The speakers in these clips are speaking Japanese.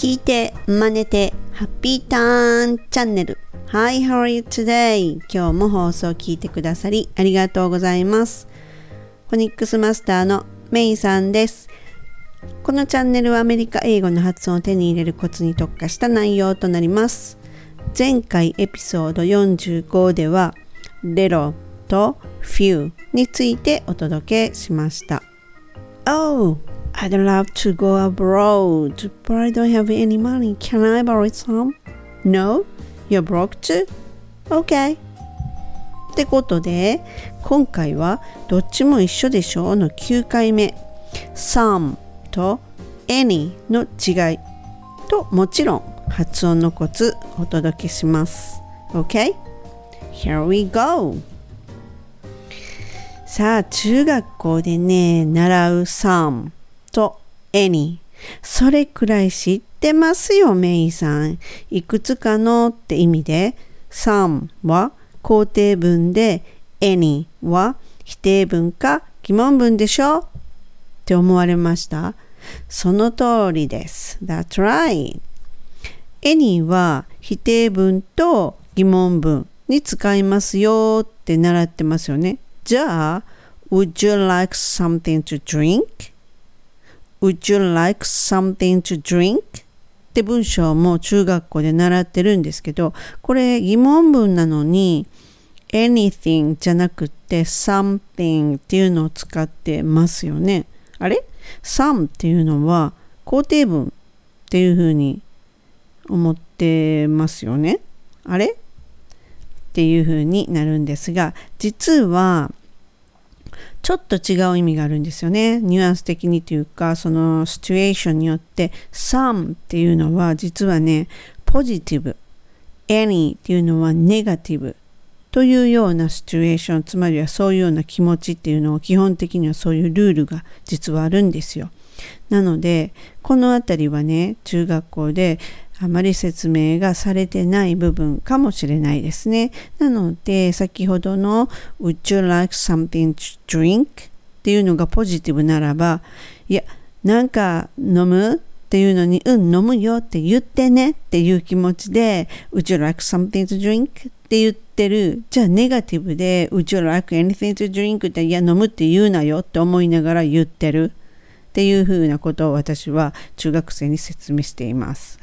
聞いて真似てハッピーターンチャンネル。Hi, how are you today? 今日も放送を聞いてくださりありがとうございます。フォニックスマスターのメイさんです。このチャンネルはアメリカ英語の発音を手に入れるコツに特化した内容となります。前回エピソード45では little と few についてお届けしました。Oh, I'd love to go abroad, but I don't have any money. Can I borrow some? No? You're broke too? Okay. ってことで、今回はどっちも一緒でしょうの9回目。some と any の違いともちろん発音のコツお届けします。OK? Here we go! さあ、中学校でね、習う some と any それくらい知ってますよ、メイさん。いくつかのって意味で、some は肯定文で、any は否定文か疑問文でしょ？って思われましたその通りです。That's right. any は否定文と疑問文に使いますよって習ってますよね。じゃあ、Would you like something to drink? Would you like something to drink? って文章も中学校で習ってるんですけど、これ疑問文なのに anything じゃなくて something っていうのを使ってますよね。あれ ?some っていうのは肯定文っていうふうに思ってますよね。あれ？っていうふうになるんですが、実はちょっと違う意味があるんですよね。ニュアンス的にというか、そのシチュエーションによって、some っていうのは実はね、ポジティブ、any っていうのはネガティブというようなシチュエーション、つまりはそういうような気持ちっていうのを基本的にはそういうルールが実はあるんですよ。なので、このあたりはね、中学校であまり説明がされてない部分かもしれないですね。なので、先ほどの Would you like something to drink? っていうのがポジティブならば、いや、なんか飲む？っていうのに、うん、飲むよって言ってねっていう気持ちで、Would you like something to drink? って言ってる。じゃあ、ネガティブで、Would you like anything to drink? って、いや、飲むって言うなよって思いながら言ってる。っていうふうなことを私は中学生に説明しています。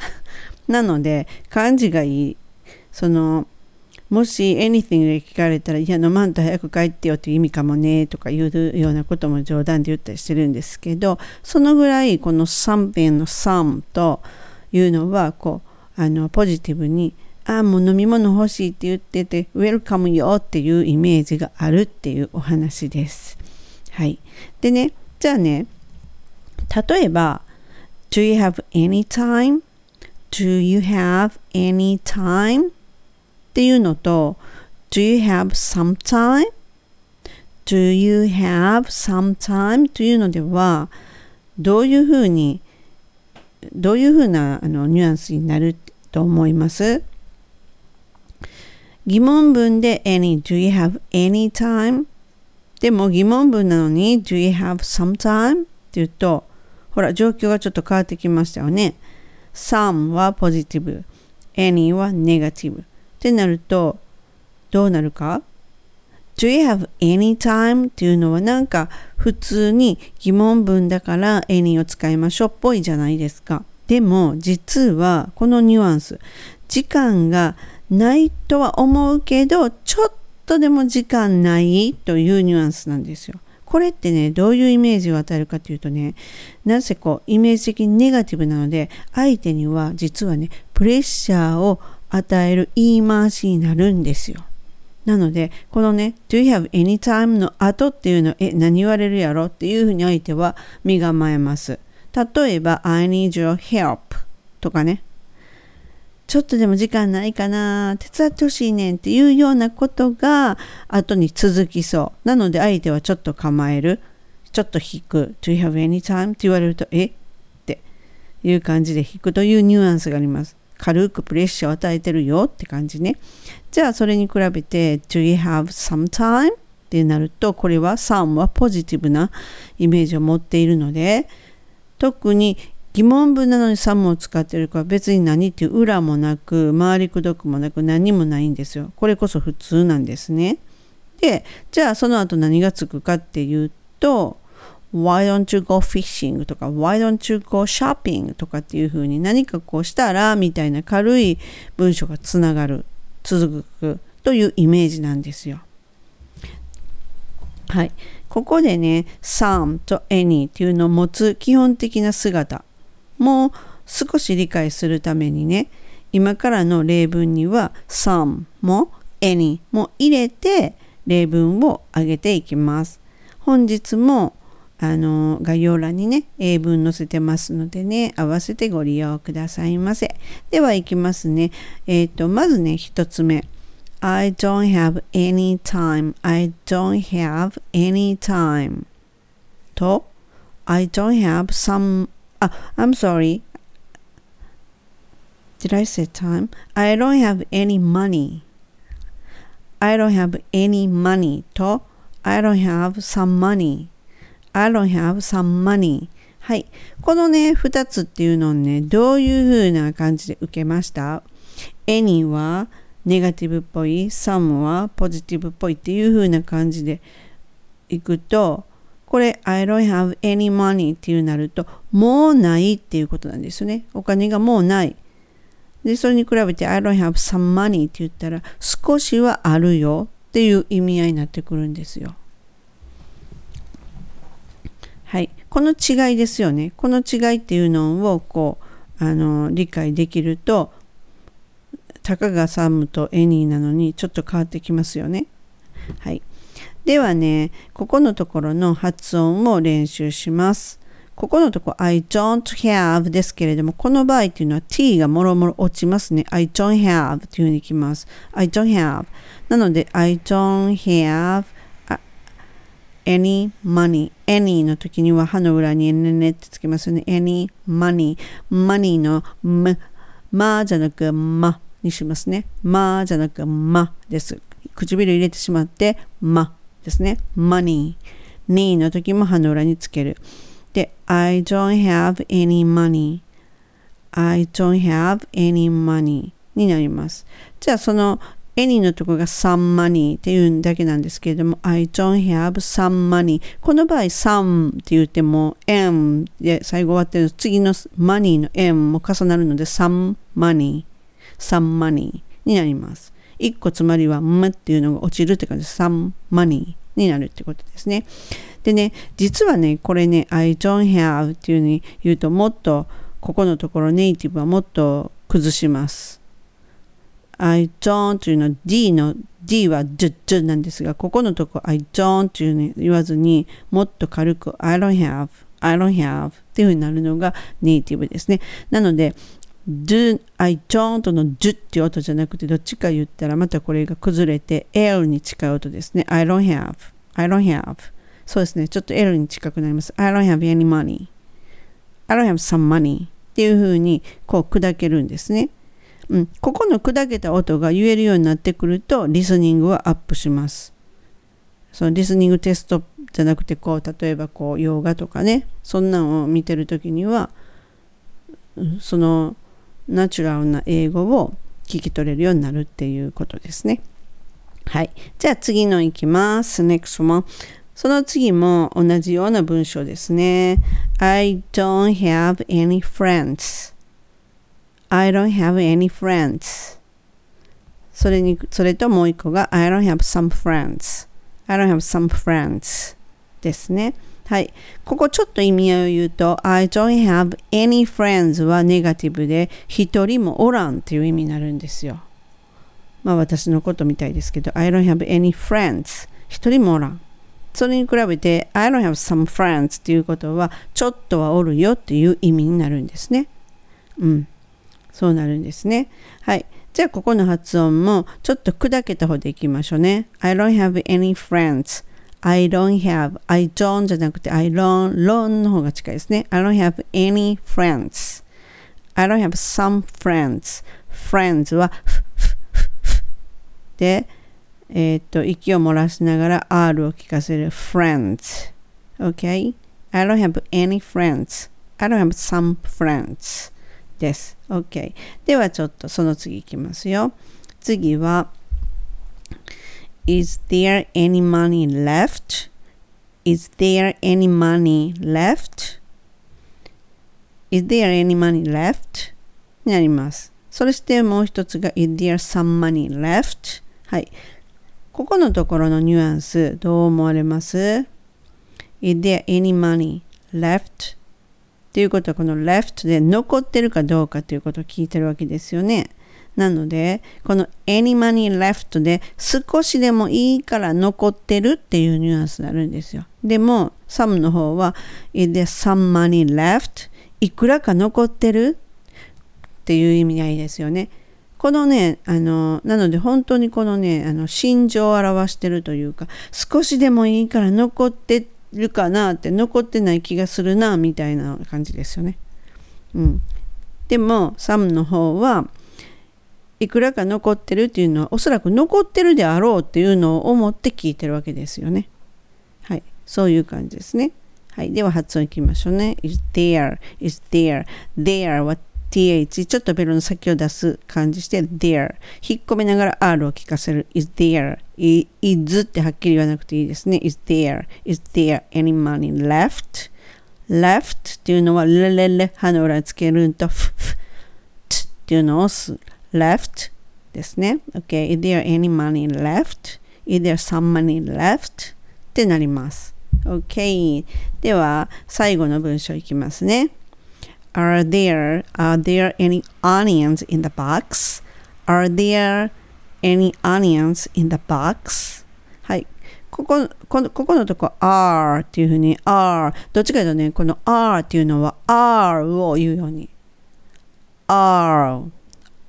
なので漢字がいい。そのもし anything で聞かれたら、いや、飲まんと早く帰ってよっていう意味かもねとか言うようなことも冗談で言ったりしてるんですけど、そのぐらいこの something の some というのは、こう、あの、ポジティブに、ああ、もう飲み物欲しいって言ってて、ウェルカムよっていうイメージがあるっていうお話です。はい。でね、じゃあね、例えば、Do you have any time? Do you have any time? っていうのと Do you have some time? Do you have some time? というのではどういうふうにどういうふうなあのニュアンスになると思います疑問文で any Do you have any time? でも疑問文なのに Do you have some time? っていうとほら状況がちょっと変わってきましたよね。Some はポジティブ、any はネガティブ。ってなると、どうなるか？Do you have any time? っていうのはなんか普通に疑問文だから any を使いましょうっぽいじゃないですか。でも実はこのニュアンス、時間がないとは思うけど、ちょっとでも時間ないというニュアンスなんですよ。これってね、どういうイメージを与えるかというとね、なぜこう、イメージ的にネガティブなので、相手には実はね、プレッシャーを与える言い回しになるんですよ。なので、このね、do you have any time の後っていうの、え、何言われるやろっていうふうに相手は身構えます。例えば、I need your help とかね、ちょっとでも時間ないかな手伝ってほしいねんっていうようなことが後に続きそう。なので相手はちょっと構える。ちょっと引く。Do you have any time? って言われると、え？っていう感じで引くというニュアンスがあります。軽くプレッシャーを与えてるよって感じね。じゃあそれに比べて Do you have some time? ってなるとこれは some はポジティブなイメージを持っているので特に疑問文なのに some を使ってるから別に何っていう裏もなく回りくどくもなく何もないんですよ。これこそ普通なんですね。で、じゃあその後何がつくかっていうと、Why don't you go fishing? とか Why don't you go shopping? とかっていう風に何かこうしたらみたいな軽い文章がつながる、続くというイメージなんですよ。はい。ここでね、some と any っていうのを持つ基本的な姿もう少し理解するためにね、今からの例文には some も any も入れて例文を挙げていきます。本日もあの概要欄にね英文載せてますのでね合わせてご利用くださいませ。ではいきますね。えっ、ー、とまずね一つ目。I don't have any time. I don't have any time. と I don't have some あ I'm sorry Did I say time? I don't have any money I don't have any money と I don't have some money I don't have some money はい。このね、2つっていうのをね、どういう風な感じで受けました ?any はネガティブっぽい、some はポジティブっぽいっていう風な感じでいくと、これ I don't have any money っていうなると、もうないっていうことなんですよね。お金がもうない。で、それに比べて I don't have some money って言ったら、少しはあるよっていう意味合いになってくるんですよ。はい、この違いですよね。この違いっていうのをこうあの理解できるとたかがサムとエニーなのにちょっと変わってきますよね。はい、ではねここのところの発音を練習します。ここのとこ I don't have ですけれども、この場合っていうのは t がもろもろ落ちますね。I don't have っていうふうにきます。I don't have なので I don't have any money any の時には歯の裏に n ってつけますよね。any money money の m まじゃなくまにしますね。まじゃなくまです。唇入れてしまってま。ですね money にの時も歯の裏につけるで I don't have any money I don't have any money になりますじゃあその any のところが some money っていうだけなんですけれども I don't have some money この場合 some って言っても m で最後終わってる次の money の m も重なるので some money some money になります1個つまりは m っていうのが落ちるって感じで some money になるってことですねでね実はねこれね I don't have っていうふうに言うともっとここのところネイティブはもっと崩します I don't というのは D の D は d, d なんですが、ここのとこ I don't というの言わずにもっと軽く I don't have, I don't have っていうふうになるのがネイティブですね。なので、do, I don't の do っていう音じゃなくてどっちか言ったらまたこれが崩れて L に近い音ですね。I don't have, I don't have そうですね。ちょっと L に近くなります。I don't have any money. I don't have some money っていうふうにこう砕けるんですね。うん、ここの砕けた音が言えるようになってくるとリスニングはアップします。そのリスニングテストじゃなくてこう例えばこう洋画とかねそんなんを見てる時にはそのナチュラルな英語を聞き取れるようになるっていうことですね。はい。じゃあ次のいきます。Next one. その次も同じような文章ですね。I don't have any friends. I don't have any friends それにそれともう一個が I don't have some friends I don't have some friends ですねはい。ここちょっと意味合いを言うと I don't have any friends はネガティブで一人もおらんっていう意味になるんですよ。まあ私のことみたいですけど I don't have any friends 一人もおらん。それに比べて I don't have some friends っていうことはちょっとはおるよっていう意味になるんですね。うん。そうなるんですね。はい。じゃあ、ここの発音もちょっと砕けた方でいきましょうね。I don't have any friends. I don't have, I don't じゃなくて I don't, don't の方が近いですね。I don't have any friends. I don't have some friends. friends はで、えっ、と、息を漏らしながら R を聞かせる friends. Okay? I don't have any friends. I don't have some friends です。OK。ではちょっとその次いきますよ。次は Is there any money left? Is there any money left? Is there any money left? になります。そしてもう一つが Is there some money left? はい。ここのところのニュアンスどう思われます ?Is there any money left? っていうことはこの left で残ってるかどうかということを聞いてるわけですよね。なので、この any money left で少しでもいいから残ってるっていうニュアンスになるんですよ。でも、some の方は is there some money left? いくらか残ってるっていう意味合いですよね。このね、あの、なので本当にこのね、あの、心情を表してるというか、少しでもいいから残ってるかなって、残ってない気がするな、みたいな感じですよね。うん。でも、サムの方は、いくらか残ってるっていうのは、おそらく残ってるであろうっていうのを思って聞いてるわけですよね。はい。そういう感じですね。はい。では発音いきましょうね。is there, is there, there は th ちょっとベロの先を出す感じして there 引っ込めながら r を聞かせる is there? Is ってはっきり言わなくていいですね is there? Is there any money left? Left っていうのはレレレ歯の裏つけるんとフフっていうのを押す left ですね OK is there any money left is there some money left ってなります Okay. では最後の文章いきますね Are there are there any onions in the box? Are there any onions in the box? はい。ここ、このここのとこ are っていうふうに are どっちかというとね、この are っていうのは are を言うように are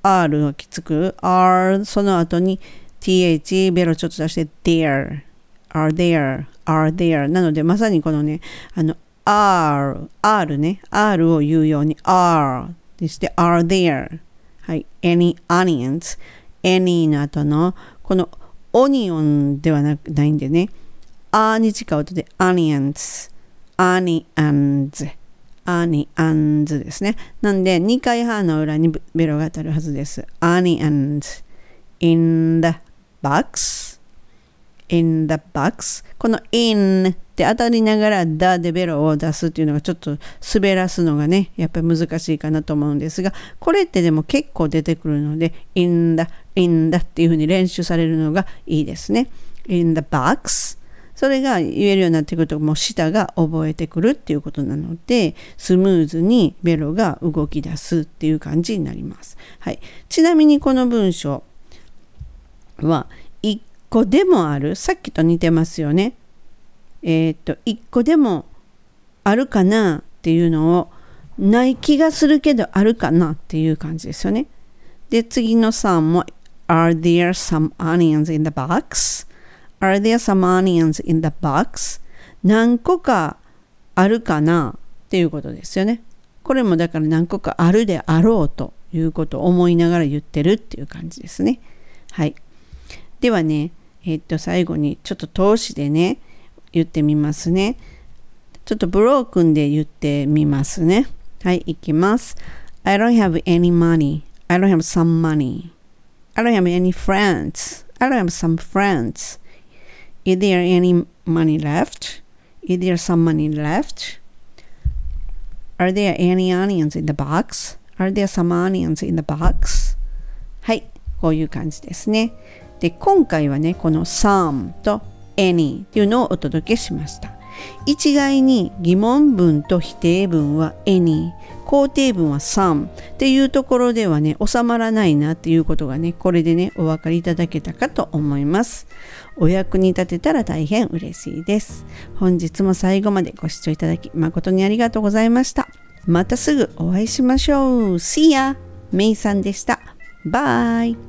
R がきつく R その後に th ベロちょっと出して there are there are there なのでまさにこのねあの R、R ね、R を言うように R でして are there. はい、any onions any の後のこのオニオンではなくないんでね、あに近い音で onions onions onions ですね。なんで2回半の裏にベロが当たるはずです。onions in the box in the box この in って当たりながらダでベロを出すっていうのがちょっと滑らすのがねやっぱり難しいかなと思うんですがこれってでも結構出てくるので in the in the っていうふうに練習されるのがいいですね in the box それが言えるようになってくるともう舌が覚えてくるっていうことなのでスムーズにベロが動き出すっていう感じになります。はい、ちなみにこの文章は1個でもあるさっきと似てますよね。えっ、と1個でもあるかなっていうのをない気がするけどあるかなっていう感じですよね。で次の3も Are there some onions in the box? Are there some onions in the box? 何個かあるかな？っていうことですよね。これもだから何個かあるであろうということを思いながら言ってるっていう感じですね。はい。ではね、えっと最後にちょっと投資でね、言ってみますね。ちょっとブロークンで言ってみますね。はい、いきます。I don't have any money. I don't have some money. I don't have any friends. I don't have some friends. Is there any money left? Is there some money left? Are there any onions in the box? Are there some onions in the box? はい、こういう感じですね。で、今回はね、この some と any っていうのをお届けしました。一概に疑問文と否定文は any 肯定文は some っていうところではね収まらないなっていうことがねこれでねお分かりいただけたかと思います。お役に立てたら大変嬉しいです。本日も最後までご視聴いただき誠にありがとうございました。またすぐお会いしましょう。See ya! メイさんでした。バイ。